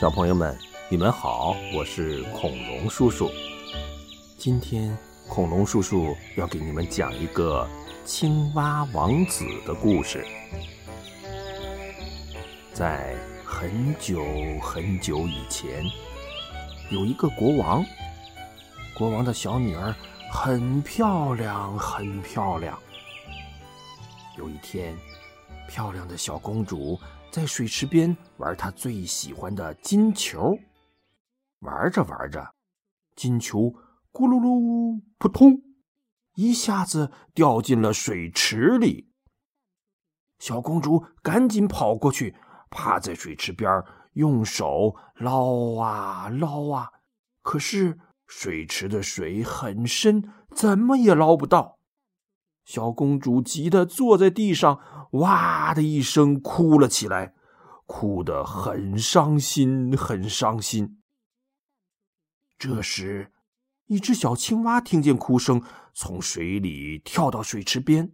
小朋友们，你们好，我是恐龙叔叔。今天恐龙叔叔要给你们讲一个青蛙王子的故事。在很久很久以前，有一个国王，国王的小女儿很漂亮，很漂亮。有一天，漂亮的小公主。在水池边玩她最喜欢的金球，玩着玩着，金球咕噜噜扑通，一下子掉进了水池里。小公主赶紧跑过去，趴在水池边，用手捞啊捞啊，可是水池的水很深，怎么也捞不到。小公主急得坐在地上，哇的一声哭了起来，哭得很伤心，很伤心。这时，一只小青蛙听见哭声，从水里跳到水池边，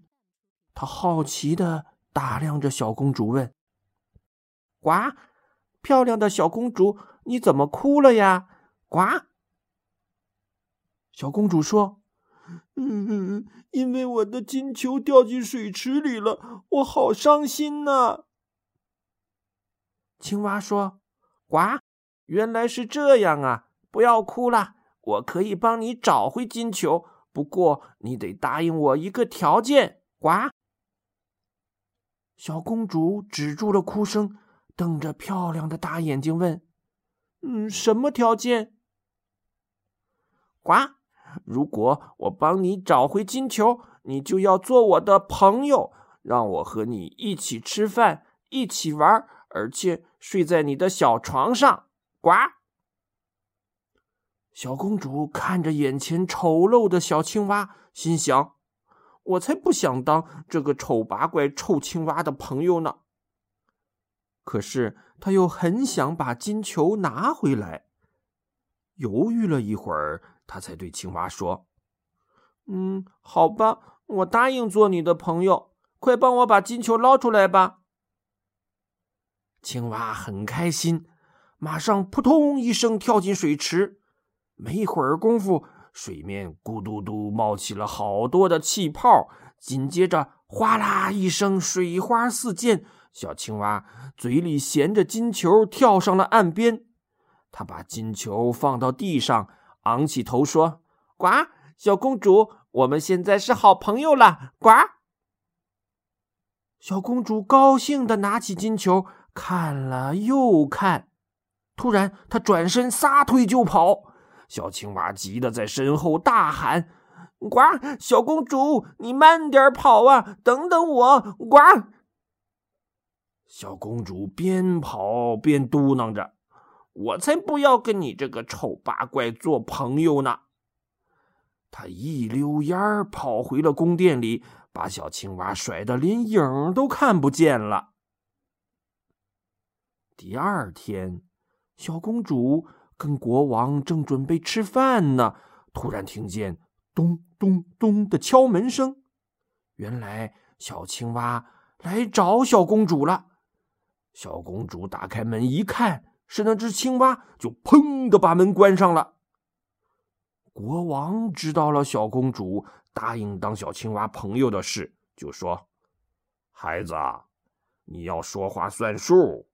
它好奇的打量着小公主，问：“呱，漂亮的小公主，你怎么哭了呀？”呱，小公主说。嗯，因为我的金球掉进水池里了，我好伤心呐。青蛙说：“呱，原来是这样啊！不要哭了，我可以帮你找回金球，不过你得答应我一个条件。”呱，小公主止住了哭声，瞪着漂亮的大眼睛问：“嗯，什么条件？”呱。如果我帮你找回金球，你就要做我的朋友，让我和你一起吃饭，一起玩，而且睡在你的小床上。呱！小公主看着眼前丑陋的小青蛙，心想：我才不想当这个丑八怪、臭青蛙的朋友呢。可是她又很想把金球拿回来，犹豫了一会儿。他才对青蛙说：“嗯，好吧，我答应做你的朋友。快帮我把金球捞出来吧。”青蛙很开心，马上扑通一声跳进水池。没一会儿功夫，水面咕嘟嘟冒起了好多的气泡，紧接着哗啦一声，水花四溅。小青蛙嘴里衔着金球，跳上了岸边。他把金球放到地上。昂起头说：“呱，小公主，我们现在是好朋友了。”呱，小公主高兴的拿起金球，看了又看，突然她转身撒腿就跑。小青蛙急得在身后大喊：“呱，小公主，你慢点跑啊！等等我！”呱，小公主边跑边嘟囔着。我才不要跟你这个丑八怪做朋友呢！他一溜烟儿跑回了宫殿里，把小青蛙甩得连影都看不见了。第二天，小公主跟国王正准备吃饭呢，突然听见咚咚咚的敲门声。原来小青蛙来找小公主了。小公主打开门一看。是那只青蛙，就砰的把门关上了。国王知道了小公主答应当小青蛙朋友的事，就说：“孩子，你要说话算数，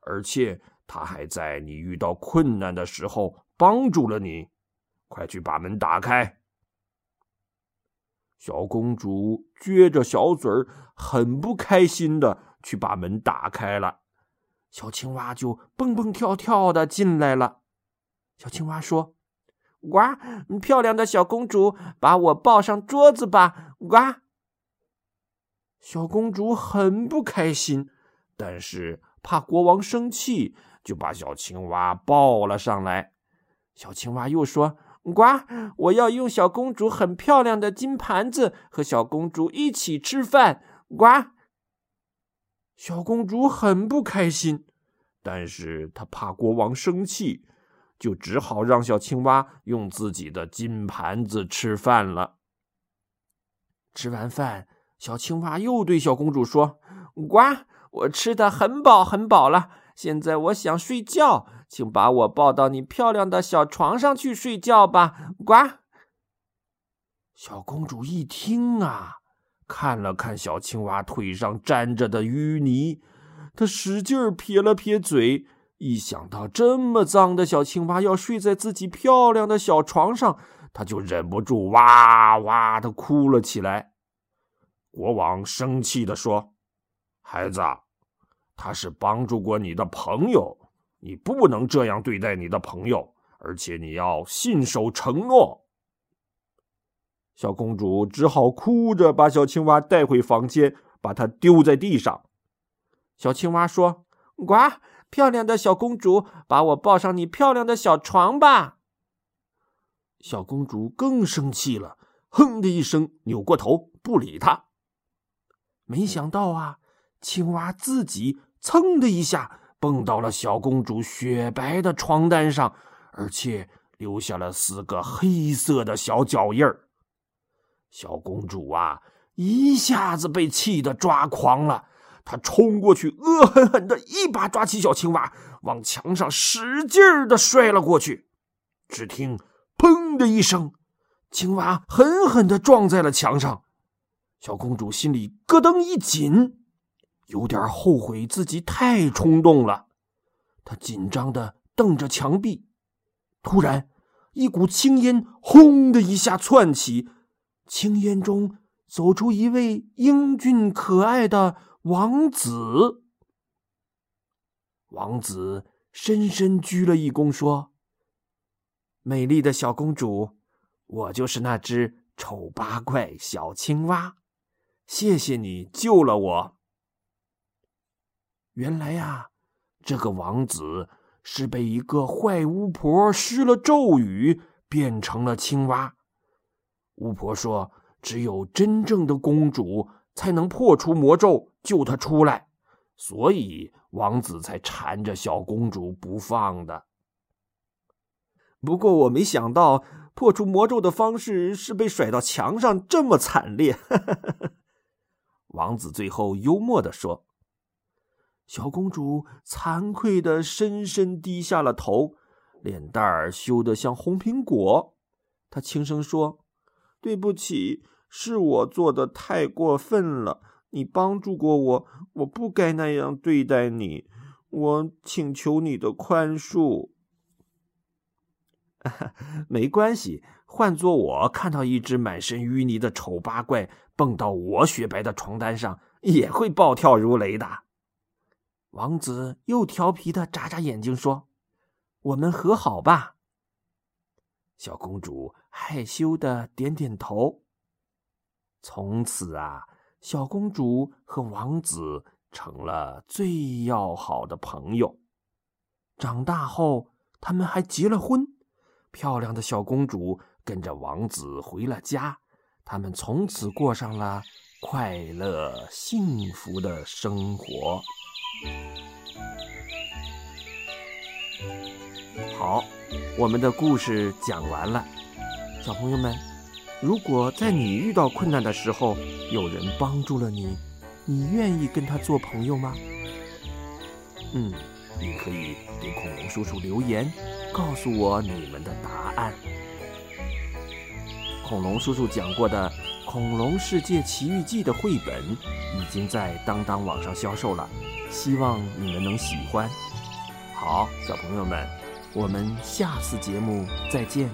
而且他还在你遇到困难的时候帮助了你，快去把门打开。”小公主撅着小嘴儿，很不开心的去把门打开了。小青蛙就蹦蹦跳跳的进来了。小青蛙说：“呱，漂亮的小公主，把我抱上桌子吧。”呱。小公主很不开心，但是怕国王生气，就把小青蛙抱了上来。小青蛙又说：“呱，我要用小公主很漂亮的金盘子和小公主一起吃饭。”呱。小公主很不开心，但是她怕国王生气，就只好让小青蛙用自己的金盘子吃饭了。吃完饭，小青蛙又对小公主说：“呱，我吃的很饱很饱了，现在我想睡觉，请把我抱到你漂亮的小床上去睡觉吧。呱！小公主一听啊，看了看小青蛙腿上沾着的淤泥，他使劲撇了撇嘴。一想到这么脏的小青蛙要睡在自己漂亮的小床上，他就忍不住哇哇的哭了起来。国王生气的说：“孩子，他是帮助过你的朋友，你不能这样对待你的朋友，而且你要信守承诺。”小公主只好哭着把小青蛙带回房间，把它丢在地上。小青蛙说：“呱，漂亮的小公主，把我抱上你漂亮的小床吧。”小公主更生气了，哼的一声，扭过头不理他。没想到啊，青蛙自己噌的一下蹦到了小公主雪白的床单上，而且留下了四个黑色的小脚印儿。小公主啊，一下子被气得抓狂了，她冲过去，恶狠狠的一把抓起小青蛙，往墙上使劲儿的摔了过去。只听“砰”的一声，青蛙狠狠的撞在了墙上。小公主心里咯噔一紧，有点后悔自己太冲动了。她紧张的瞪着墙壁，突然，一股青烟轰的一下窜起，青烟中走出一位英俊可爱的王子。王子深深鞠了一躬，说：“美丽的小公主，我就是那只丑八怪小青蛙。”谢谢你救了我。原来呀，这个王子是被一个坏巫婆施了咒语，变成了青蛙。巫婆说，只有真正的公主才能破除魔咒，救她出来，所以王子才缠着小公主不放的。不过我没想到，破除魔咒的方式是被甩到墙上，这么惨烈。王子最后幽默的说：“小公主惭愧的深深低下了头，脸蛋儿羞得像红苹果。她轻声说：‘对不起，是我做的太过分了。你帮助过我，我不该那样对待你。我请求你的宽恕。’没关系。”换做我看到一只满身淤泥的丑八怪蹦到我雪白的床单上，也会暴跳如雷的。王子又调皮的眨眨眼睛说：“我们和好吧。”小公主害羞的点点头。从此啊，小公主和王子成了最要好的朋友。长大后，他们还结了婚。漂亮的小公主。跟着王子回了家，他们从此过上了快乐幸福的生活。好，我们的故事讲完了。小朋友们，如果在你遇到困难的时候，有人帮助了你，你愿意跟他做朋友吗？嗯，你可以给恐龙叔叔留言，告诉我你们的答案。恐龙叔叔讲过的《恐龙世界奇遇记》的绘本已经在当当网上销售了，希望你们能喜欢。好，小朋友们，我们下次节目再见。